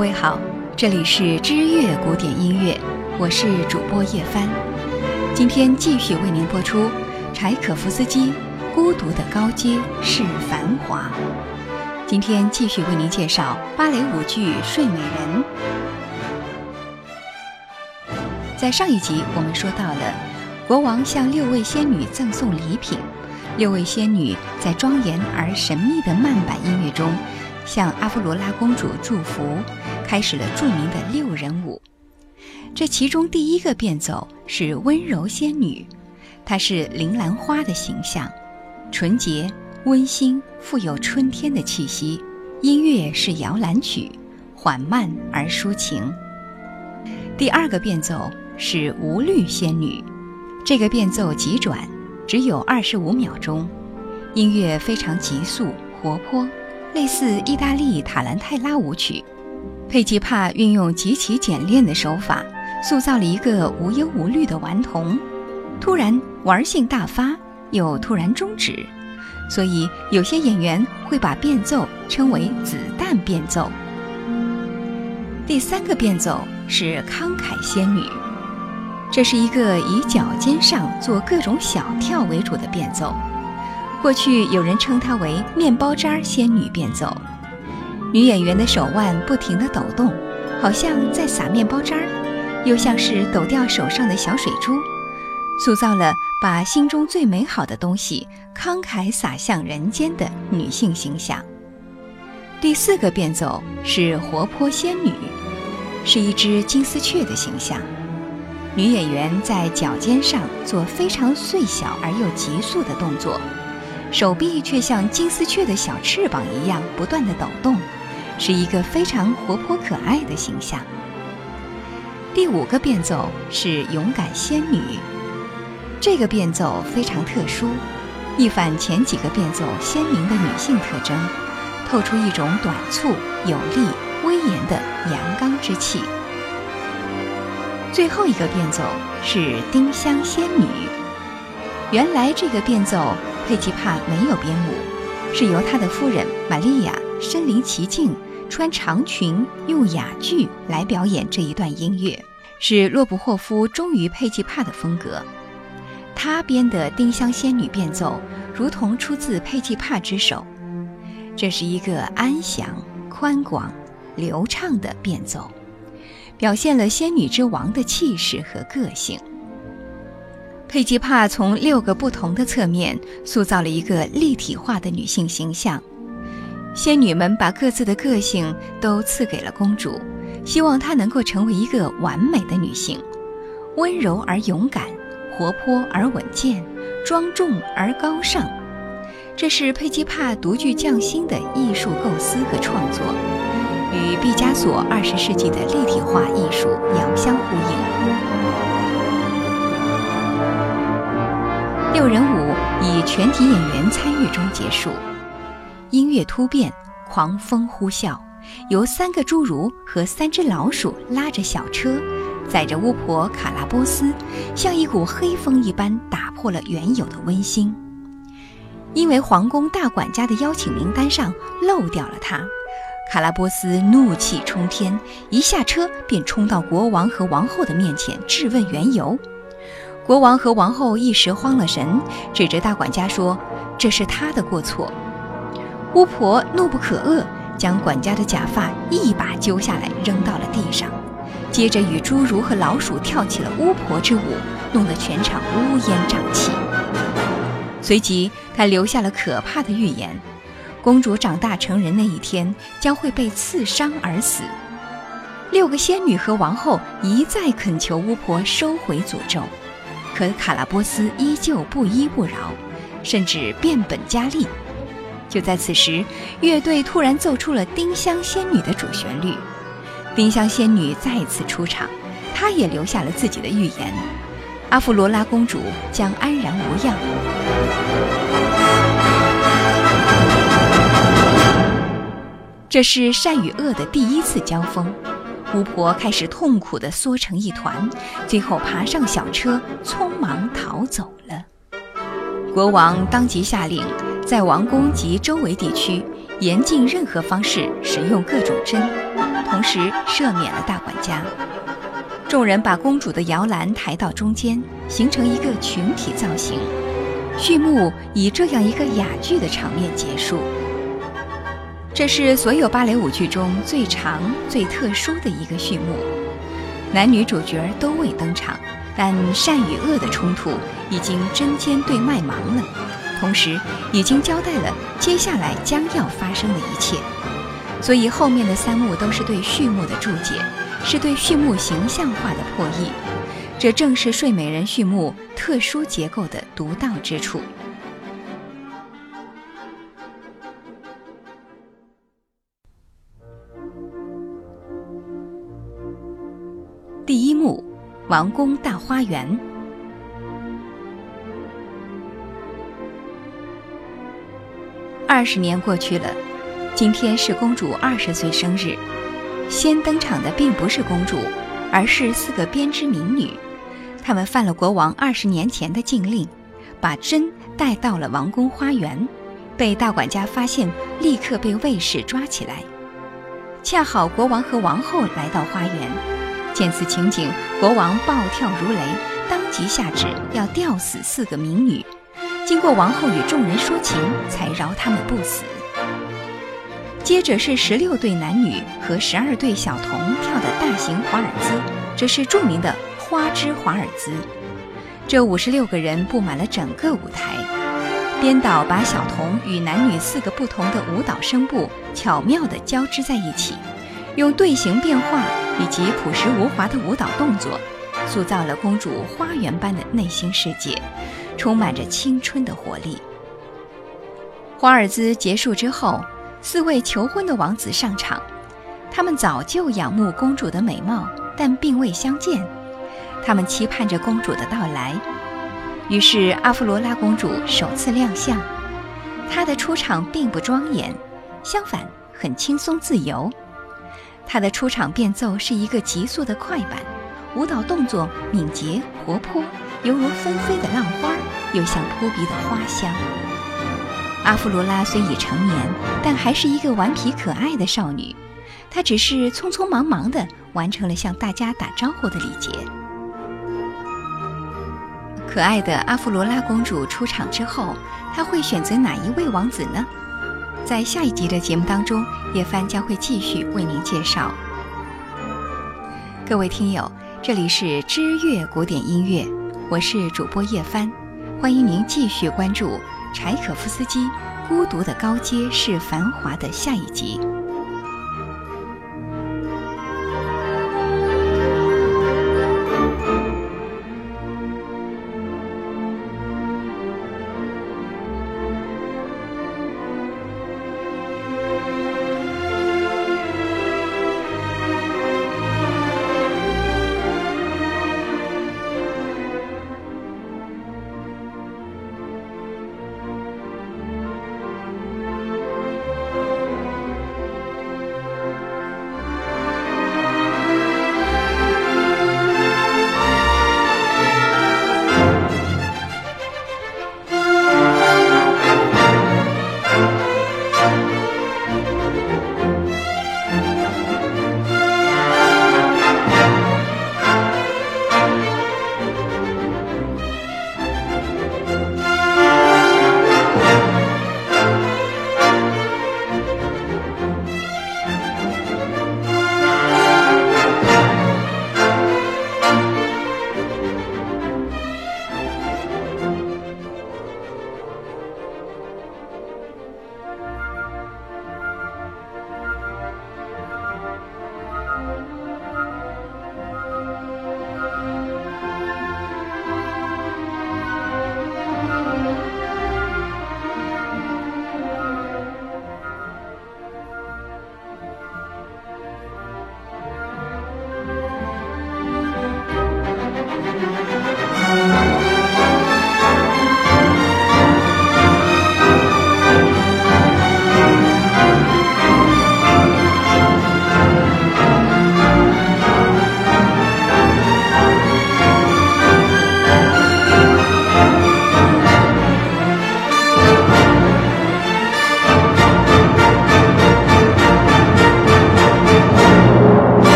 各位好，这里是知乐古典音乐，我是主播叶帆。今天继续为您播出柴可夫斯基《孤独的高阶是繁华》。今天继续为您介绍芭蕾舞剧《睡美人》。在上一集我们说到了，国王向六位仙女赠送礼品，六位仙女在庄严而神秘的慢板音乐中。向阿芙罗拉公主祝福，开始了著名的六人舞。这其中第一个变奏是温柔仙女，她是铃兰花的形象，纯洁、温馨、富有春天的气息。音乐是摇篮曲，缓慢而抒情。第二个变奏是无虑仙女，这个变奏急转，只有二十五秒钟，音乐非常急速活泼。类似意大利塔兰泰拉舞曲，佩吉帕运用极其简练的手法，塑造了一个无忧无虑的顽童，突然玩性大发，又突然终止，所以有些演员会把变奏称为“子弹变奏”。第三个变奏是慷慨仙女，这是一个以脚尖上做各种小跳为主的变奏。过去有人称她为“面包渣仙女变奏”，女演员的手腕不停地抖动，好像在撒面包渣，又像是抖掉手上的小水珠，塑造了把心中最美好的东西慷慨洒向人间的女性形象。第四个变奏是活泼仙女，是一只金丝雀的形象，女演员在脚尖上做非常碎小而又急速的动作。手臂却像金丝雀的小翅膀一样不断的抖动，是一个非常活泼可爱的形象。第五个变奏是勇敢仙女，这个变奏非常特殊，一反前几个变奏鲜明的女性特征，透出一种短促、有力、威严的阳刚之气。最后一个变奏是丁香仙女，原来这个变奏。佩吉帕没有编舞，是由他的夫人玛利亚身临其境，穿长裙用哑剧来表演这一段音乐，是洛布霍夫忠于佩吉帕的风格。他编的丁香仙女变奏，如同出自佩吉帕之手。这是一个安详、宽广、流畅的变奏，表现了仙女之王的气势和个性。佩吉帕从六个不同的侧面塑造了一个立体化的女性形象。仙女们把各自的个性都赐给了公主，希望她能够成为一个完美的女性，温柔而勇敢，活泼而稳健，庄重而高尚。这是佩吉帕独具匠心的艺术构思和创作，与毕加索二十世纪的立体化艺术六人舞以全体演员参与中结束，音乐突变，狂风呼啸，由三个侏儒和三只老鼠拉着小车，载着巫婆卡拉波斯，像一股黑风一般打破了原有的温馨。因为皇宫大管家的邀请名单上漏掉了他，卡拉波斯怒气冲天，一下车便冲到国王和王后的面前质问缘由。国王和王后一时慌了神，指着大管家说：“这是他的过错。”巫婆怒不可遏，将管家的假发一把揪下来扔到了地上，接着与侏儒和老鼠跳起了巫婆之舞，弄得全场乌烟瘴气。随即，他留下了可怕的预言：公主长大成人那一天将会被刺伤而死。六个仙女和王后一再恳求巫婆收回诅咒。可卡拉波斯依旧不依不饶，甚至变本加厉。就在此时，乐队突然奏出了《丁香仙女》的主旋律。丁香仙女再次出场，她也留下了自己的预言：阿芙罗拉公主将安然无恙。这是善与恶的第一次交锋。巫婆开始痛苦地缩成一团，最后爬上小车，匆忙逃走了。国王当即下令，在王宫及周围地区严禁任何方式使用各种针，同时赦免了大管家。众人把公主的摇篮抬到中间，形成一个群体造型。序幕以这样一个哑剧的场面结束。这是所有芭蕾舞剧中最长、最特殊的一个序幕。男女主角都未登场，但善与恶的冲突已经针尖对麦芒了，同时已经交代了接下来将要发生的一切。所以后面的三幕都是对序幕的注解。是对序幕形象化的破译，这正是《睡美人》序幕特殊结构的独到之处。王宫大花园。二十年过去了，今天是公主二十岁生日。先登场的并不是公主，而是四个编织民女。她们犯了国王二十年前的禁令，把针带到了王宫花园，被大管家发现，立刻被卫士抓起来。恰好国王和王后来到花园，见此情景，国王暴跳如雷，当即下旨要吊死四个民女。经过王后与众人说情，才饶他们不死。接着是十六对男女和十二对小童跳的大型华尔兹，这是著名的花之华尔兹。这五十六个人布满了整个舞台，编导把小童与男女四个不同的舞蹈声部巧妙地交织在一起，用队形变化以及朴实无华的舞蹈动作，塑造了公主花园般的内心世界，充满着青春的活力。华尔兹结束之后。四位求婚的王子上场，他们早就仰慕公主的美貌，但并未相见。他们期盼着公主的到来。于是阿芙罗拉公主首次亮相，她的出场并不庄严，相反很轻松自由。她的出场变奏是一个急速的快板，舞蹈动作敏捷活泼，犹如纷飞的浪花，又像扑鼻的花香。阿芙罗拉虽已成年，但还是一个顽皮可爱的少女。她只是匆匆忙忙地完成了向大家打招呼的礼节。可爱的阿芙罗拉公主出场之后，她会选择哪一位王子呢？在下一集的节目当中，叶帆将会继续为您介绍。各位听友，这里是知乐古典音乐，我是主播叶帆，欢迎您继续关注。柴可夫斯基《孤独的高阶是繁华》的下一集。